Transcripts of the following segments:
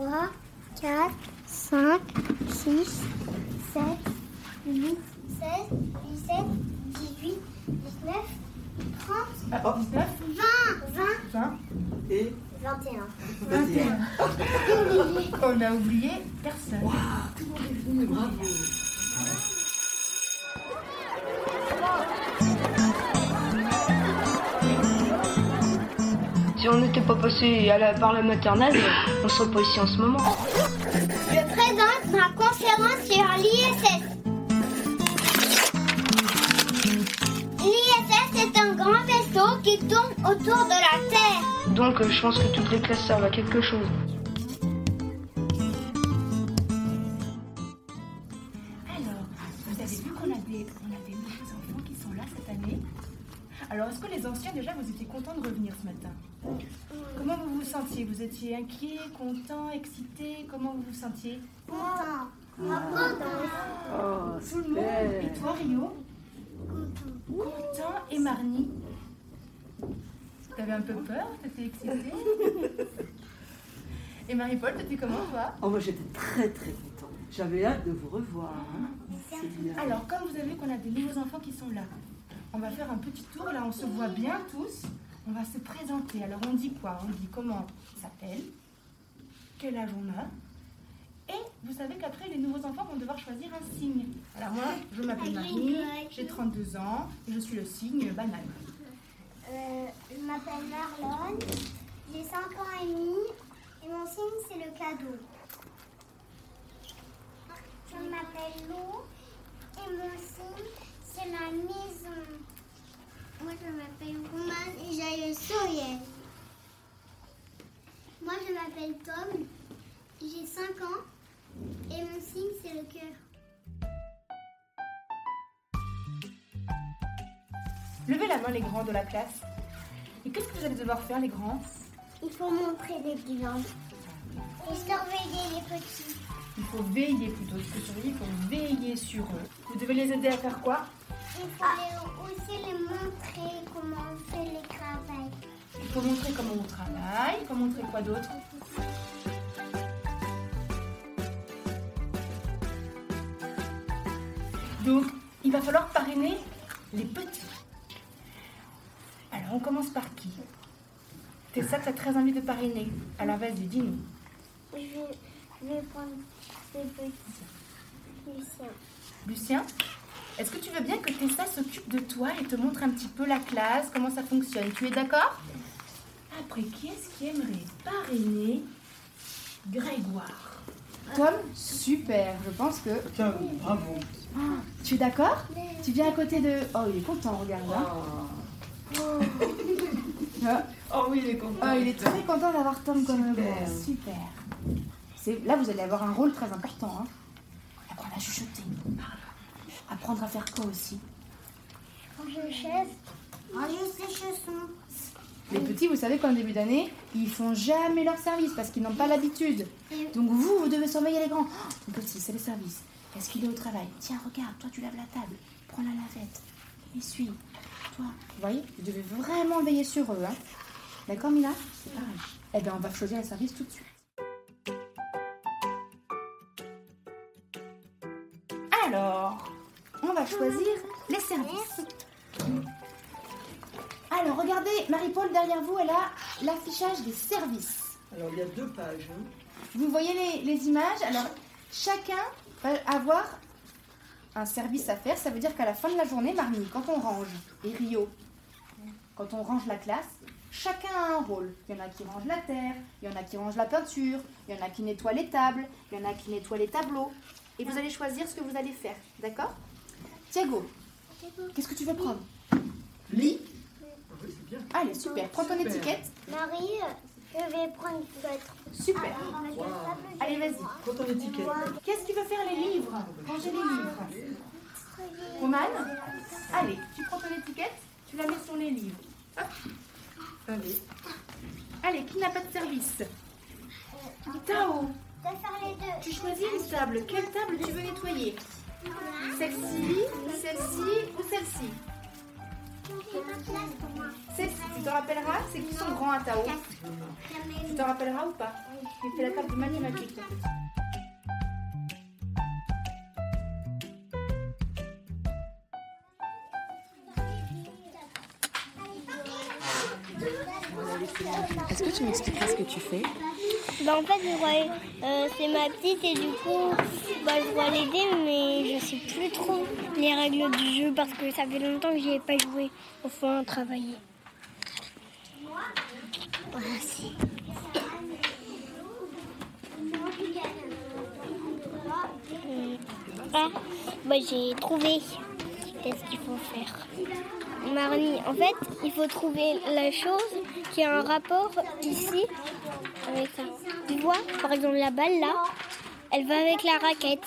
3, 4, 5, 6, 7, 8, 16, 17, 18, 19, 30, Ah, oh, 19, 20, 20, 20 et 21. 21. On a oublié personne. Tout le monde est venu, bravo. Si on n'était pas passé à la- par la maternelle, on serait pas ici en ce moment. Je présente ma conférence sur l'ISS. L'ISS est un grand vaisseau qui tourne autour de la Terre. Donc euh, je pense que toutes les classes servent à quelque chose. Vous sentiez Vous étiez inquiet, content, excité? Comment vous vous sentiez? Content. Oh, Tout le monde Et toi, Rio? Content et Marnie? T'avais un peu peur? T'étais excitée? Et Marie-Paul, t'étais comment, toi? Oh, moi j'étais très très contente. J'avais hâte de vous revoir. hein. C'est bien. Alors, comme vous avez vu qu'on a des nouveaux enfants qui sont là, on va faire un petit tour. Là, on se voit bien tous. On va se présenter. Alors, on dit quoi? On dit comment on s'appelle, quel âge on a. Et vous savez qu'après, les nouveaux enfants vont devoir choisir un signe. Alors, moi, je m'appelle Marie, j'ai 32 ans et je suis le signe banane. Euh, je m'appelle Marlon, j'ai 5 ans et demi et mon signe c'est le cadeau. Je m'appelle Lou et mon signe c'est la maison. Moi je m'appelle Roman et j'ai le sourire. Moi je m'appelle Tom, j'ai 5 ans et mon signe c'est le cœur. Levez la main, les grands de la classe. Et qu'est-ce que vous allez devoir faire, les grands? Il faut montrer les glands et surveiller les petits. Il faut veiller plutôt que surveiller, il faut veiller sur eux. Vous devez les aider à faire quoi? Il faut les- aussi les montrer comment on fait les travails. Il faut montrer comment on travaille, il faut montrer quoi d'autre? Donc, il va falloir parrainer les petits. Alors, on commence par qui? C'est ça que tu as très envie de parrainer. Alors, vas-y, dis-nous. Je vais prendre les petits. Lucien. Lucien, est-ce que tu veux bien que Tessa s'occupe de toi et te montre un petit peu la classe, comment ça fonctionne? Tu es d'accord? Après, qui est-ce qui aimerait parrainer Grégoire? Tom, super. Je pense que. Tiens, bravo. Tu es d'accord? Tu viens à côté de. Oh, il est content, regarde. hein. Ah. Oh oui, il est content. Oh, il est très content d'avoir Tom comme grand. Super. Là, vous allez avoir un rôle très important. Hein. Apprendre à faire quoi aussi Ranger chaise. Ranger ses chaussons. Les petits, vous savez qu'en début d'année, ils font jamais leur service parce qu'ils n'ont pas l'habitude. Donc vous, vous devez surveiller les grands. Oh, mon petit, c'est le service. Est-ce qu'il est au travail Tiens, regarde, toi tu laves la table. Prends la lavette. Essuie. Toi, vous voyez, vous devez vraiment veiller sur eux. Hein. D'accord, Mila? C'est pareil. Eh bien, on va choisir le service tout de suite. Choisir les services. Alors, regardez, Marie-Paul, derrière vous, elle a l'affichage des services. Alors, il y a deux pages. hein. Vous voyez les, les images Alors, chacun va avoir un service à faire. Ça veut dire qu'à la fin de la journée, Marnie, quand on range, et Rio, quand on range la classe, chacun a un rôle. Il y en a qui rangent la terre, il y en a qui rangent la peinture, il y en a qui nettoient les tables, il y en a qui nettoient les tableaux. Et vous allez choisir ce que vous allez faire, d'accord? Thiago, qu'est-ce que tu veux prendre? Lit Allez, super. Prends ton étiquette. Marie, je vais prendre l'autre. Super. Allez, vas-y. Prends ton étiquette. Qu'est-ce qui veut faire les livres? Ranger les livres. Roman? Allez, tu prends ton étiquette, tu la mets sur les livres. Hop. Allez. Allez, qui n'a pas de service? Tao, les deux. tu choisis une table. Quelle table tu veux nettoyer? Celle-ci, celle-ci ou celle-ci? Celle-ci, tu te rappelleras C'est qui sont grands à Tao Tu te rappelleras ou pas? Il fait la table de mathématiques. Est-ce que tu m'expliqueras ce que tu fais? Bah en fait, euh, c'est ma petite et du coup, bah, je dois l'aider, mais je sais plus trop les règles du jeu parce que ça fait longtemps que j'y ai pas joué. Au fond, travailler. Hum. Ah, bah j'ai trouvé. Qu'est-ce qu'il faut faire? Marnie, en fait, il faut trouver la chose qui a un rapport ici avec ça. Tu vois, par exemple, la balle là, elle va avec la raquette.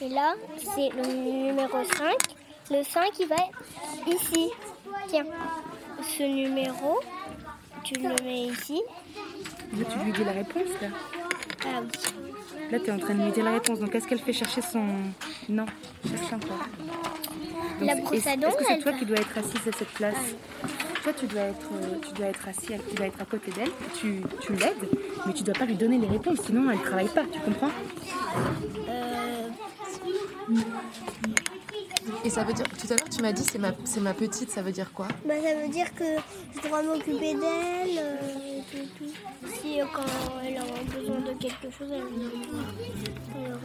Et là, c'est le numéro 5. Le 5, il va ici. Tiens, ce numéro, tu le mets ici. Tu lui dis la réponse, là. Ah oui. Là, tu es en train de lui dire la réponse. Donc, est-ce qu'elle fait chercher son... Non, cherche encore. Donc, La brosse à dents, Est-ce que c'est toi qui dois être assise à cette place? Toi, tu dois être, euh, tu dois être assis, tu dois être à côté d'elle. Tu, tu l'aides, mais tu dois pas lui donner les réponses, sinon elle travaille pas. Tu comprends? Euh, Et ça veut dire, tout à l'heure tu m'as dit c'est ma, c'est ma petite, ça veut dire quoi? Bah, ça veut dire que je dois m'occuper d'elle. euh, et tout, tout. Si euh, quand elle a besoin de quelque chose, elle me euh,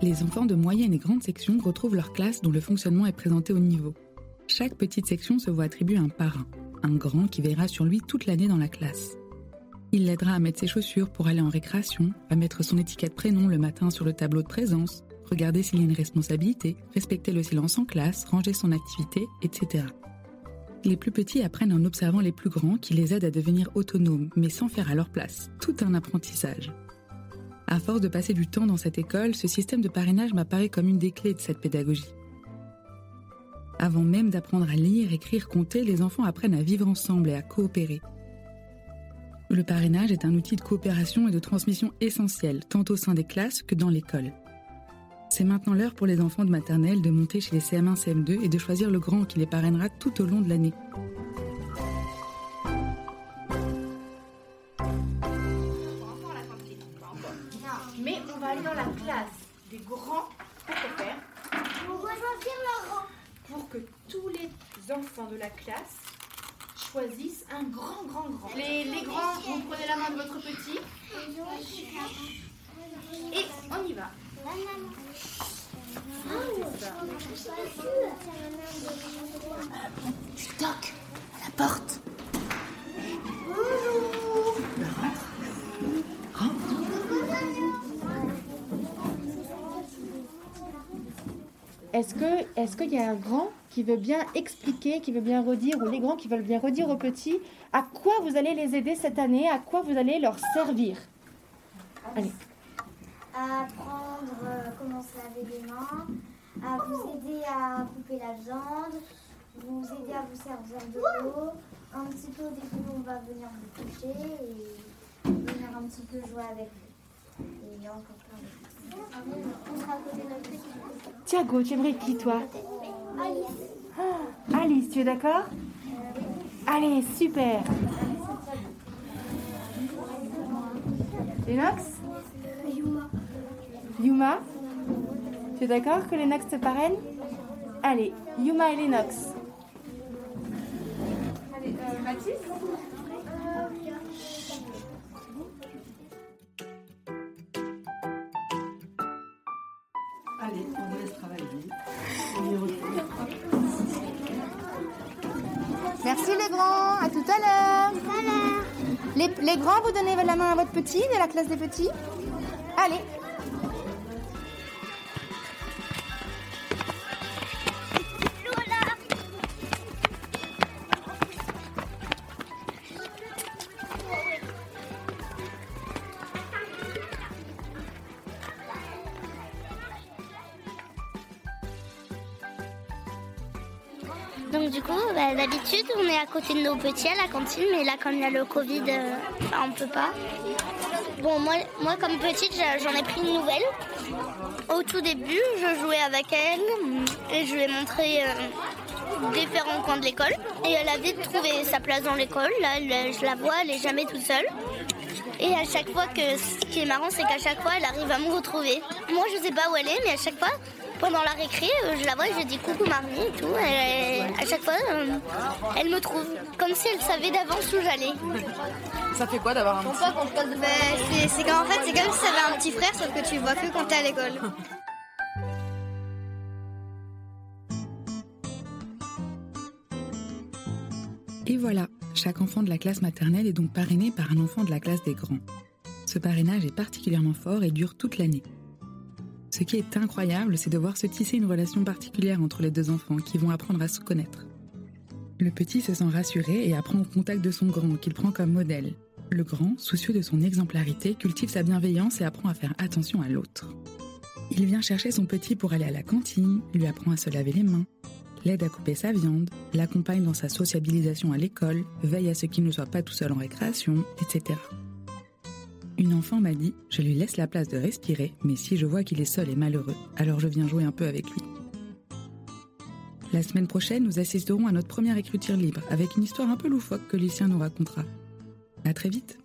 Les enfants de moyenne et grande section retrouvent leur classe dont le fonctionnement est présenté au niveau. Chaque petite section se voit attribuer un parrain, un grand qui veillera sur lui toute l'année dans la classe. Il l'aidera à mettre ses chaussures pour aller en récréation, à mettre son étiquette prénom le matin sur le tableau de présence, regarder s'il y a une responsabilité, respecter le silence en classe, ranger son activité, etc. Les plus petits apprennent en observant les plus grands qui les aident à devenir autonomes, mais sans faire à leur place. Tout un apprentissage. À force de passer du temps dans cette école, ce système de parrainage m'apparaît comme une des clés de cette pédagogie. Avant même d'apprendre à lire, écrire, compter, les enfants apprennent à vivre ensemble et à coopérer. Le parrainage est un outil de coopération et de transmission essentiel, tant au sein des classes que dans l'école. C'est maintenant l'heure pour les enfants de maternelle de monter chez les CM1, CM2 et de choisir le grand qui les parrainera tout au long de l'année. Mais on va aller dans la classe des grands pour faire On va choisir le rang. pour que tous les enfants de la classe choisissent un grand, grand, grand. Les, les grands, vous prenez la main de votre petit et on y va. Tu toques à la porte. Est-ce que est-ce qu'il y a un grand qui veut bien expliquer, qui veut bien redire, ou les grands qui veulent bien redire aux petits, à quoi vous allez les aider cette année, à quoi vous allez leur servir? Allez. À apprendre euh, comment se laver les mains, à vous aider à couper la viande, vous aider à vous servir de l'eau, un petit peu dès que on va venir vous coucher et venir un petit peu jouer avec vous. Et encore plein de choses. On sera à côté de notre petit. Thiago, tu aimerais qui toi? Alice. Alice, tu es d'accord euh, Allez, super. Lennox Yuma. Yuma Tu es d'accord que Lennox te parraine Allez, Yuma et Lennox. Allez, euh, Mathis Allez, on vous laisse travailler. Merci les grands, à tout à l'heure. Les, les grands, vous donnez la main à votre petit de la classe des petits Allez. Donc du coup, bah, d'habitude, on est à côté de nos petits à la cantine, mais là, comme il y a le Covid, euh, on peut pas. Bon, moi, moi comme petite, j'en ai pris une nouvelle. Au tout début, je jouais avec elle et je lui ai montré euh, différents coins de l'école. Et elle a vite trouvé sa place dans l'école. Là, je la vois, elle est jamais toute seule. Et à chaque fois que ce qui est marrant, c'est qu'à chaque fois, elle arrive à me retrouver. Moi, je sais pas où elle est, mais à chaque fois, pendant la récré, euh, je la vois et je dis coucou Marie et tout. Elle- à chaque fois, euh, elle me trouve. Comme si elle savait d'avance où j'allais. Ça fait quoi d'avoir un petit Ben, c'est c'est qu'en fait, c'est comme si tu avais un petit frère, sauf que tu le vois que quand t'es à l'école. Et voilà, chaque enfant de la classe maternelle est donc parrainé par un enfant de la classe des grands. Ce parrainage est particulièrement fort et dure toute l'année. Ce qui est incroyable, c'est de voir se tisser une relation particulière entre les deux enfants qui vont apprendre à se connaître. Le petit se sent rassuré et apprend au contact de son grand, qu'il prend comme modèle. Le grand, soucieux de son exemplarité, cultive sa bienveillance et apprend à faire attention à l'autre. Il vient chercher son petit pour aller à la cantine, lui apprend à se laver les mains, l'aide à couper sa viande, l'accompagne dans sa sociabilisation à l'école, veille à ce qu'il ne soit pas tout seul en récréation, etc. Une enfant m'a dit Je lui laisse la place de respirer, mais si je vois qu'il est seul et malheureux, alors je viens jouer un peu avec lui. La semaine prochaine, nous assisterons à notre première écriture libre avec une histoire un peu loufoque que Lucien nous racontera. À très vite!